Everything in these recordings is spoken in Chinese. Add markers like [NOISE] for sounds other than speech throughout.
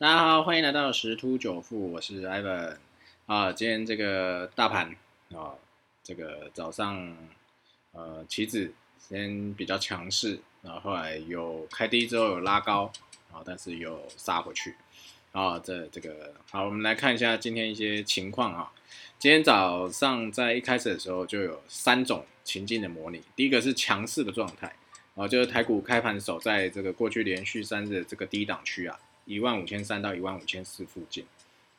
大家好，欢迎来到十突九富，我是 Ivan 啊。今天这个大盘啊，这个早上呃棋子先比较强势，然后后来有开低之后有拉高啊，但是又杀回去啊。这这个好，我们来看一下今天一些情况啊。今天早上在一开始的时候就有三种情境的模拟，第一个是强势的状态啊，就是台股开盘守在这个过去连续三日的这个低档区啊。一万五千三到一万五千四附近，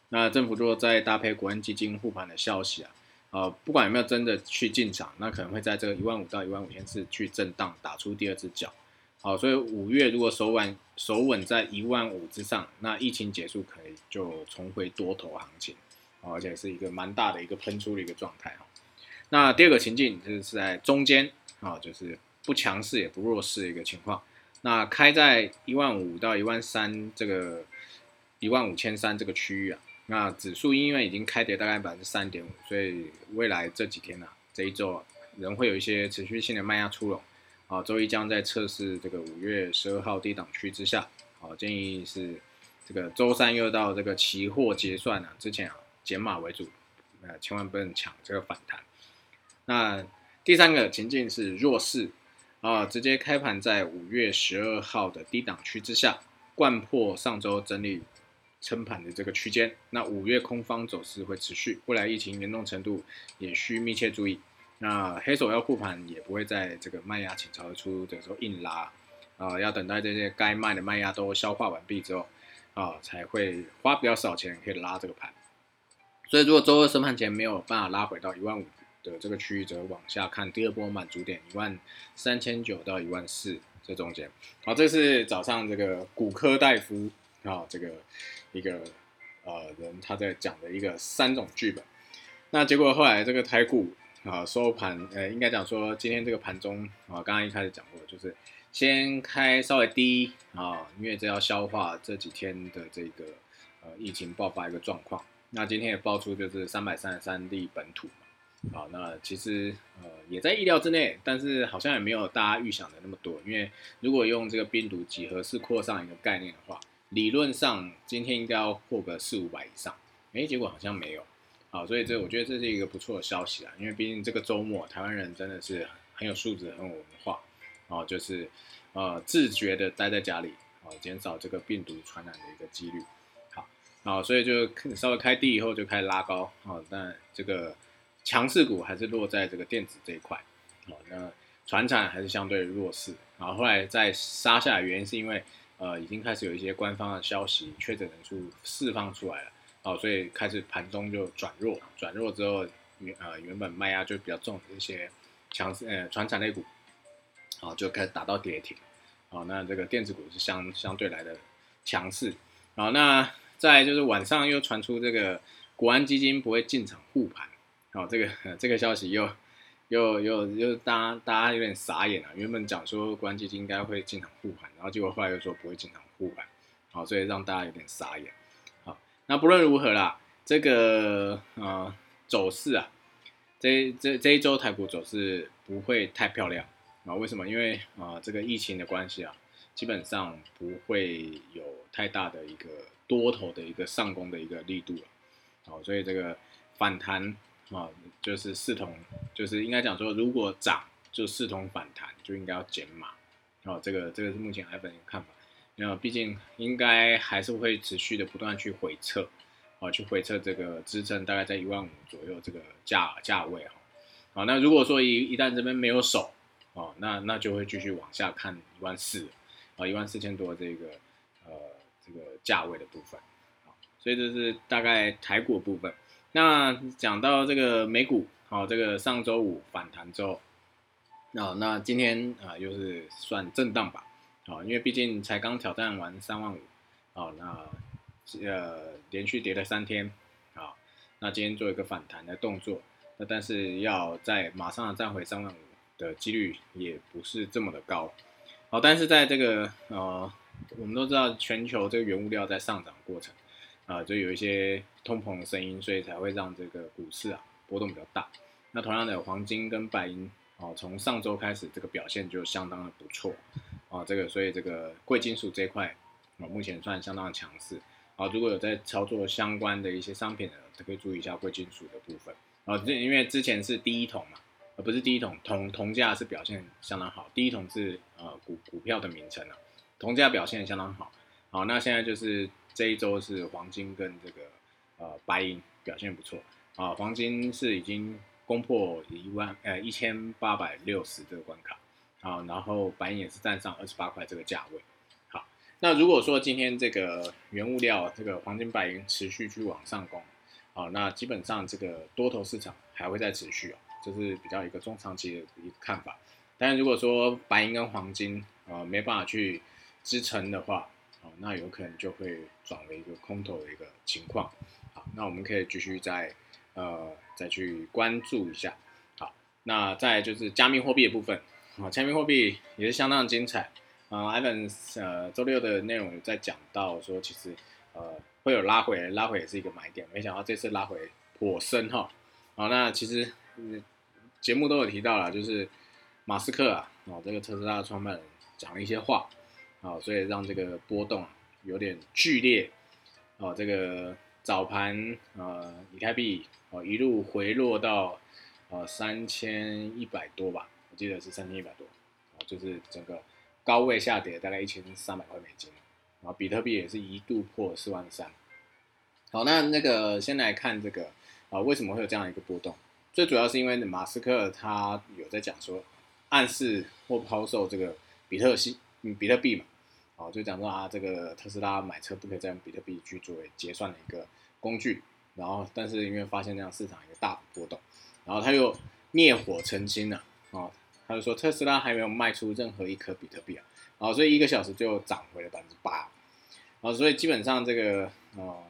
那政府如果再搭配国安基金护盘的消息啊，呃，不管有没有真的去进场，那可能会在这个一万五到一万五千四去震荡，打出第二只脚。好，所以五月如果手稳手稳在一万五之上，那疫情结束可以就重回多头行情，而且是一个蛮大的一个喷出的一个状态哈。那第二个情境就是在中间啊，就是不强势也不弱势的一个情况。那开在一万五到一万三这个一万五千三这个区域啊，那指数因为已经开跌大概百分之三点五，所以未来这几天呢，这一周仍会有一些持续性的卖压出笼啊。周一将在测试这个五月十二号低档区之下，好建议是这个周三又到这个期货结算啊之前啊减码为主，呃千万不能抢这个反弹。那第三个情境是弱势。啊，直接开盘在五月十二号的低档区之下，贯破上周整理撑盘的这个区间。那五月空方走势会持续，未来疫情严重程度也需密切注意。那黑手要护盘，也不会在这个卖压倾巢而出的时候硬拉啊，要等待这些该卖的卖压都消化完毕之后啊，才会花比较少钱可以拉这个盘。所以，如果周二收盘前没有办法拉回到一万五。的这个区域则往下看，第二波满足点一万三千九到一万四这中间。好，这是早上这个骨科大夫啊，这个一个呃人他在讲的一个三种剧本。那结果后来这个台股啊收盘，呃，应该讲说今天这个盘中啊，刚刚一开始讲过，就是先开稍微低啊，因为这要消化这几天的这个呃疫情爆发一个状况。那今天也爆出就是三百三十三例本土。好，那其实呃也在意料之内，但是好像也没有大家预想的那么多。因为如果用这个病毒几何式扩散一个概念的话，理论上今天应该要破个四五百以上，哎，结果好像没有。好，所以这我觉得这是一个不错的消息啊，因为毕竟这个周末台湾人真的是很有素质、很有文化，哦，就是呃自觉的待在家里，哦，减少这个病毒传染的一个几率。好，好，所以就稍微开低以后就开始拉高，好，但这个。强势股还是落在这个电子这一块，哦，那船产还是相对弱势，然后后来再杀下来，原因是因为呃已经开始有一些官方的消息，确诊人数释放出来了，哦，所以开始盘中就转弱，转弱之后原呃原本卖压就比较重的一些强势呃船产类股，好就开始打到跌停，好，那这个电子股是相相对来的强势，好，那再就是晚上又传出这个国安基金不会进场护盘。好，这个 [LAUGHS] 这个消息又又又又大家大家有点傻眼了。原本讲说国安基金应该会进场护盘，然后结果后来又说不会进场护盘，好，所以让大家有点傻眼。好，那不论如何啦，这个呃走势啊，这这这一周台股走势不会太漂亮啊？为什么？因为啊这个疫情的关系啊，基本上不会有太大的一个多头的一个上攻的一个力度了。好，所以这个反弹。啊，就是视同，就是应该讲说，如果涨就视同反弹，就应该要减码。哦，这个这个是目前 iPhone 的看法。那毕竟应该还是会持续的不断去回撤，啊，去回撤这个支撑大概在一万五左右这个价价位哈。好，那如果说一一旦这边没有守，哦，那那就会继续往下看一万四，啊，一万四千多这个呃这个价位的部分。所以这是大概台股部分。那讲到这个美股，好，这个上周五反弹之后，啊，那今天啊又是算震荡吧，啊，因为毕竟才刚挑战完三万五，啊，那呃连续跌了三天，啊，那今天做一个反弹的动作，那但是要在马上站回三万五的几率也不是这么的高，好，但是在这个呃，我们都知道全球这个原物料在上涨过程。啊，就有一些通膨的声音，所以才会让这个股市啊波动比较大。那同样的，黄金跟白银哦，从上周开始这个表现就相当的不错啊。这个所以这个贵金属这一块啊，目前算相当的强势啊，如果有在操作相关的一些商品的，可以注意一下贵金属的部分。啊，这因为之前是第一桶嘛，而不是第一桶，铜铜价是表现相当好，第一桶是呃股股票的名称啊，铜价表现相当好。好，那现在就是这一周是黄金跟这个呃白银表现不错啊，黄金是已经攻破一万呃一千八百六十这个关卡啊，然后白银也是站上二十八块这个价位。好，那如果说今天这个原物料这个黄金白银持续去往上攻，好，那基本上这个多头市场还会再持续哦，这是比较一个中长期的一个看法。但是如果说白银跟黄金呃没办法去支撑的话，好，那有可能就会转为一个空头的一个情况。好，那我们可以继续再呃再去关注一下。好，那再就是加密货币的部分。好，加密货币也是相当精彩。啊，Ivan 呃周六的内容有在讲到说，其实呃会有拉回，拉回也是一个买点。没想到这次拉回颇深哈。好，那其实节目都有提到了，就是马斯克啊，哦这个特斯拉的创办人讲了一些话。好，所以让这个波动有点剧烈，哦，这个早盘呃，以太币哦一路回落到呃三千一百多吧，我记得是三千一百多，啊，就是整个高位下跌大概一千三百块美金，然后比特币也是一度破四万三。好，那那个先来看这个啊，为什么会有这样一个波动？最主要是因为马斯克他有在讲说，暗示或抛售这个比特币，嗯，比特币嘛。哦，就讲说啊，这个特斯拉买车不可以再用比特币去作为结算的一个工具，然后但是因为发现这样市场一个大幅波动，然后他又灭火澄清了，哦，他就说特斯拉还没有卖出任何一颗比特币啊，然所以一个小时就涨回了百分之八，啊，所以基本上这个呃，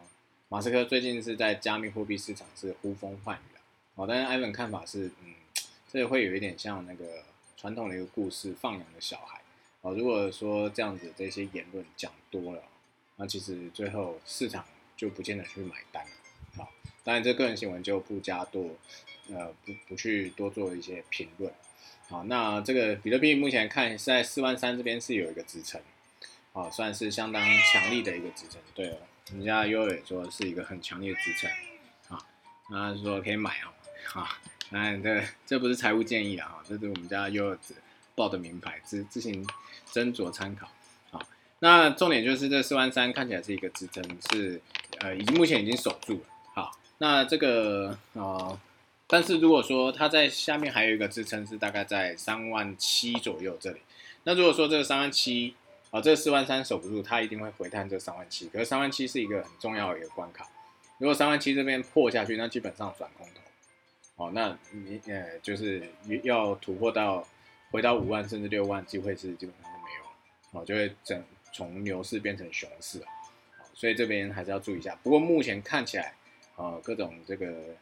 马斯克最近是在加密货币市场是呼风唤雨啊，哦，但是艾文看法是，嗯，这会有一点像那个传统的一个故事，放羊的小孩。好，如果说这样子这些言论讲多了，那其实最后市场就不见得去买单了。好，当然这个人新闻就不加多，呃，不不去多做一些评论。好，那这个比特币目前看在四万三这边是有一个支撑，好，算是相当强力的一个支撑。对了，人家优也说是一个很强烈的支撑，啊，那说可以买哦，好，那这这不是财务建议啊，这是我们家优儿子。报的名牌，自自行斟酌参考。好，那重点就是这四万三看起来是一个支撑，是呃，已经目前已经守住了。好，那这个呃，但是如果说它在下面还有一个支撑是大概在三万七左右这里，那如果说这个三万七啊，这四万三守不住，它一定会回探这三万七。可是三万七是一个很重要的一个关卡，如果三万七这边破下去，那基本上转空头。哦，那你呃就是要突破到。回到五万甚至六万，机会是基本上都没有了，哦，就会整从牛市变成熊市了，所以这边还是要注意一下。不过目前看起来，呃，各种这个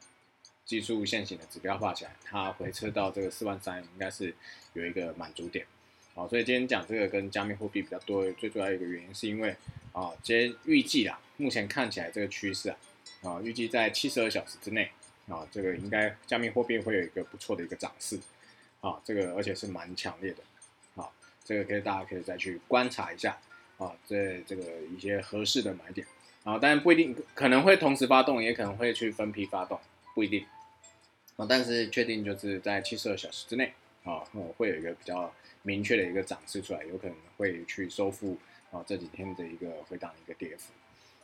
技术线型的指标画起来，它回撤到这个四万三，应该是有一个满足点，好，所以今天讲这个跟加密货币比较多，最主要一个原因是因为啊，今天预计啊，目前看起来这个趋势啊，啊，预计在七十二小时之内啊，这个应该加密货币会有一个不错的一个涨势。啊，这个而且是蛮强烈的，啊，这个可以大家可以再去观察一下，啊，这这个一些合适的买点，啊，当然不一定可能会同时发动，也可能会去分批发动，不一定，啊，但是确定就是在七十二小时之内，啊，我会有一个比较明确的一个涨势出来，有可能会去收复啊这几天的一个回档一个跌幅，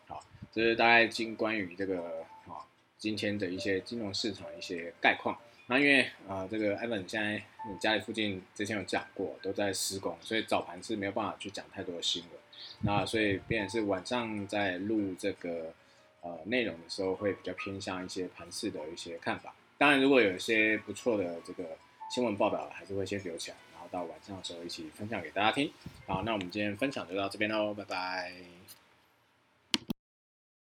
好，这是大概今关于这个啊今天的一些金融市场一些概况。那因为啊，这个 Evan 现在你家里附近之前有讲过，都在施工，所以早盘是没有办法去讲太多的新闻。那所以便是晚上在录这个呃内容的时候，会比较偏向一些盘市的一些看法。当然，如果有一些不错的这个新闻报道，还是会先留起来，然后到晚上的时候一起分享给大家听。好，那我们今天分享就到这边喽，拜拜。